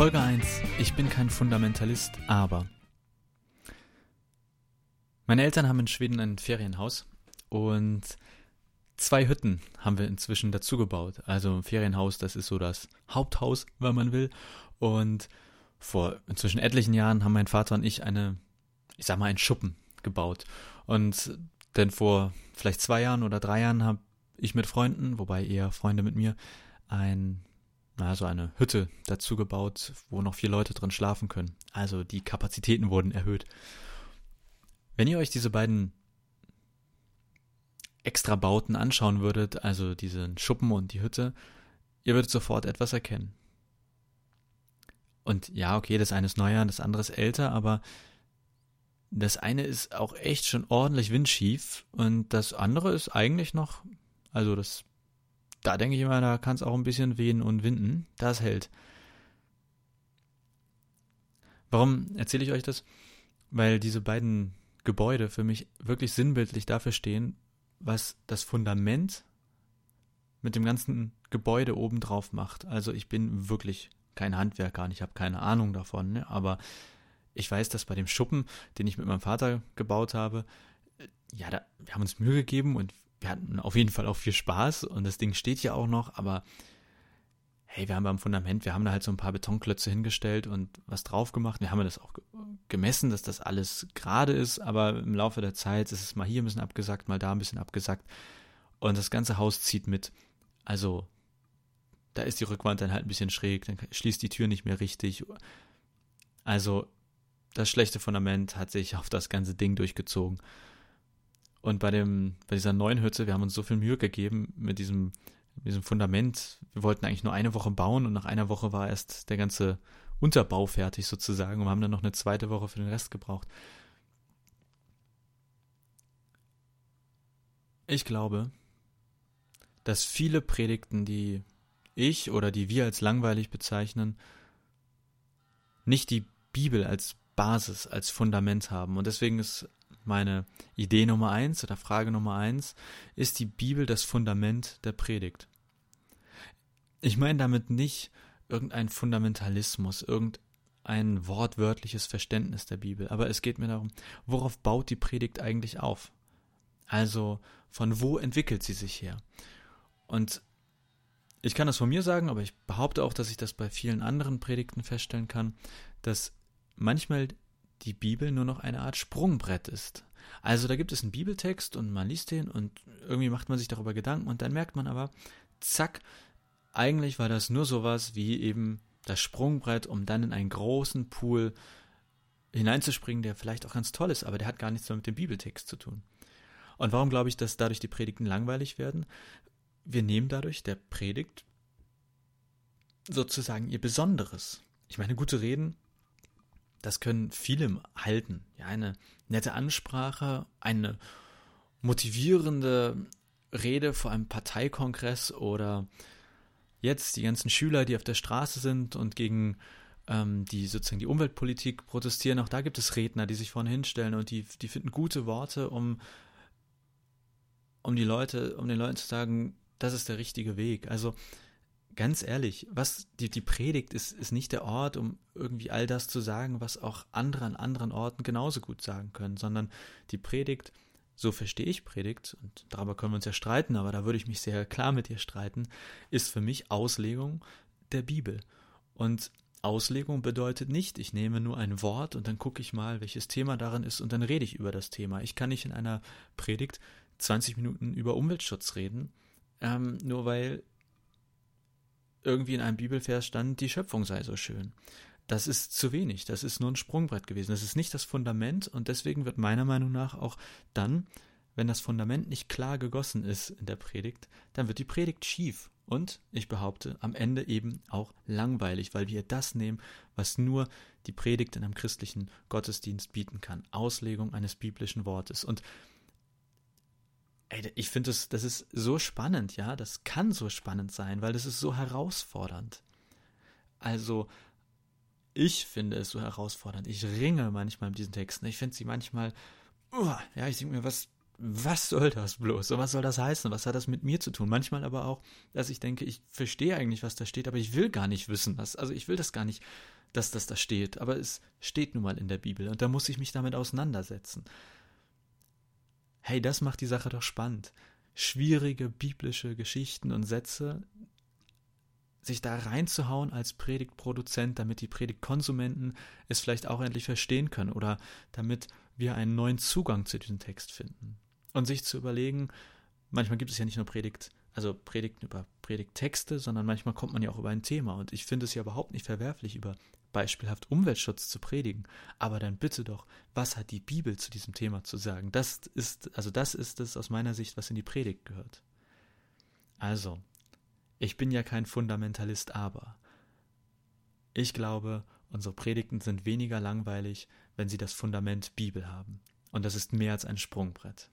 Folge 1. Ich bin kein Fundamentalist, aber. Meine Eltern haben in Schweden ein Ferienhaus und zwei Hütten haben wir inzwischen dazu gebaut. Also ein Ferienhaus, das ist so das Haupthaus, wenn man will. Und vor inzwischen etlichen Jahren haben mein Vater und ich eine, ich sag mal, einen Schuppen gebaut. Und denn vor vielleicht zwei Jahren oder drei Jahren habe ich mit Freunden, wobei eher Freunde mit mir, ein na, so eine Hütte dazu gebaut, wo noch vier Leute drin schlafen können. Also die Kapazitäten wurden erhöht. Wenn ihr euch diese beiden extra Bauten anschauen würdet, also diesen Schuppen und die Hütte, ihr würdet sofort etwas erkennen. Und ja, okay, das eine ist neuer, das andere ist älter, aber das eine ist auch echt schon ordentlich windschief und das andere ist eigentlich noch, also das da denke ich immer, da kann es auch ein bisschen wehen und winden. Das hält. Warum erzähle ich euch das? Weil diese beiden Gebäude für mich wirklich sinnbildlich dafür stehen, was das Fundament mit dem ganzen Gebäude obendrauf macht. Also ich bin wirklich kein Handwerker und ich habe keine Ahnung davon, ne? aber ich weiß, dass bei dem Schuppen, den ich mit meinem Vater gebaut habe, ja, da, wir haben uns Mühe gegeben und wir hatten auf jeden Fall auch viel Spaß und das Ding steht ja auch noch, aber hey, wir haben beim Fundament, wir haben da halt so ein paar Betonklötze hingestellt und was drauf gemacht. Wir haben das auch gemessen, dass das alles gerade ist, aber im Laufe der Zeit ist es mal hier ein bisschen abgesackt, mal da ein bisschen abgesackt und das ganze Haus zieht mit. Also da ist die Rückwand dann halt ein bisschen schräg, dann schließt die Tür nicht mehr richtig. Also das schlechte Fundament hat sich auf das ganze Ding durchgezogen. Und bei dem, bei dieser neuen Hütte, wir haben uns so viel Mühe gegeben mit diesem, mit diesem Fundament. Wir wollten eigentlich nur eine Woche bauen und nach einer Woche war erst der ganze Unterbau fertig sozusagen und haben dann noch eine zweite Woche für den Rest gebraucht. Ich glaube, dass viele Predigten, die ich oder die wir als langweilig bezeichnen, nicht die Bibel als Basis, als Fundament haben. Und deswegen ist meine Idee Nummer eins oder Frage Nummer eins, ist die Bibel das Fundament der Predigt? Ich meine damit nicht irgendein Fundamentalismus, irgendein wortwörtliches Verständnis der Bibel, aber es geht mir darum, worauf baut die Predigt eigentlich auf? Also von wo entwickelt sie sich her? Und ich kann das von mir sagen, aber ich behaupte auch, dass ich das bei vielen anderen Predigten feststellen kann, dass manchmal die Bibel nur noch eine Art Sprungbrett ist. Also da gibt es einen Bibeltext und man liest den und irgendwie macht man sich darüber Gedanken und dann merkt man aber, zack, eigentlich war das nur sowas wie eben das Sprungbrett, um dann in einen großen Pool hineinzuspringen, der vielleicht auch ganz toll ist, aber der hat gar nichts mehr mit dem Bibeltext zu tun. Und warum glaube ich, dass dadurch die Predigten langweilig werden? Wir nehmen dadurch der Predigt sozusagen ihr Besonderes. Ich meine, gute Reden das können viele halten. Ja, eine nette Ansprache, eine motivierende Rede vor einem Parteikongress oder jetzt die ganzen Schüler, die auf der Straße sind und gegen ähm, die sozusagen die Umweltpolitik protestieren. Auch da gibt es Redner, die sich vorne hinstellen und die, die finden gute Worte, um, um die Leute, um den Leuten zu sagen, das ist der richtige Weg. Also ganz ehrlich, was die, die Predigt ist, ist nicht der Ort, um irgendwie all das zu sagen, was auch andere an anderen Orten genauso gut sagen können, sondern die Predigt, so verstehe ich Predigt, und darüber können wir uns ja streiten, aber da würde ich mich sehr klar mit dir streiten, ist für mich Auslegung der Bibel. Und Auslegung bedeutet nicht, ich nehme nur ein Wort und dann gucke ich mal, welches Thema darin ist und dann rede ich über das Thema. Ich kann nicht in einer Predigt 20 Minuten über Umweltschutz reden, ähm, nur weil irgendwie in einem Bibelvers stand, die Schöpfung sei so schön. Das ist zu wenig, das ist nur ein Sprungbrett gewesen, das ist nicht das Fundament und deswegen wird meiner Meinung nach auch dann, wenn das Fundament nicht klar gegossen ist in der Predigt, dann wird die Predigt schief und ich behaupte, am Ende eben auch langweilig, weil wir das nehmen, was nur die Predigt in einem christlichen Gottesdienst bieten kann. Auslegung eines biblischen Wortes. Und ey, ich finde, das, das ist so spannend, ja, das kann so spannend sein, weil das ist so herausfordernd. Also, ich finde es so herausfordernd. Ich ringe manchmal mit diesen Texten. Ich finde sie manchmal, uh, ja, ich denke mir, was, was soll das bloß? Und was soll das heißen? Was hat das mit mir zu tun? Manchmal aber auch, dass ich denke, ich verstehe eigentlich, was da steht, aber ich will gar nicht wissen, was, also ich will das gar nicht, dass das da steht, aber es steht nun mal in der Bibel und da muss ich mich damit auseinandersetzen. Hey, das macht die Sache doch spannend. Schwierige biblische Geschichten und Sätze, sich da reinzuhauen als Predigtproduzent, damit die Predigtkonsumenten es vielleicht auch endlich verstehen können oder damit wir einen neuen Zugang zu diesem Text finden und sich zu überlegen, manchmal gibt es ja nicht nur Predigt, also Predigten über Predigttexte, sondern manchmal kommt man ja auch über ein Thema. Und ich finde es ja überhaupt nicht verwerflich, über beispielhaft Umweltschutz zu predigen. Aber dann bitte doch, was hat die Bibel zu diesem Thema zu sagen? Das ist, also das ist es aus meiner Sicht, was in die Predigt gehört. Also, ich bin ja kein Fundamentalist, aber ich glaube, unsere Predigten sind weniger langweilig, wenn sie das Fundament Bibel haben. Und das ist mehr als ein Sprungbrett.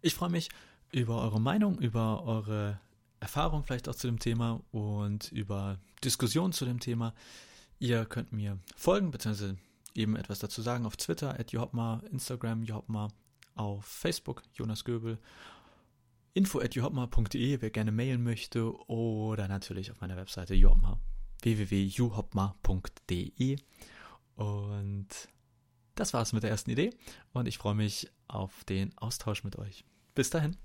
Ich freue mich über eure Meinung, über eure Erfahrung vielleicht auch zu dem Thema und über Diskussionen zu dem Thema. Ihr könnt mir folgen, beziehungsweise eben etwas dazu sagen auf Twitter, at Johopma, Instagram Johopma, auf Facebook Jonas Göbel, info at johopma.de, wer gerne mailen möchte, oder natürlich auf meiner Webseite johopma, www.juhopma.de. Und das war's mit der ersten Idee und ich freue mich auf den Austausch mit euch. Bis dahin.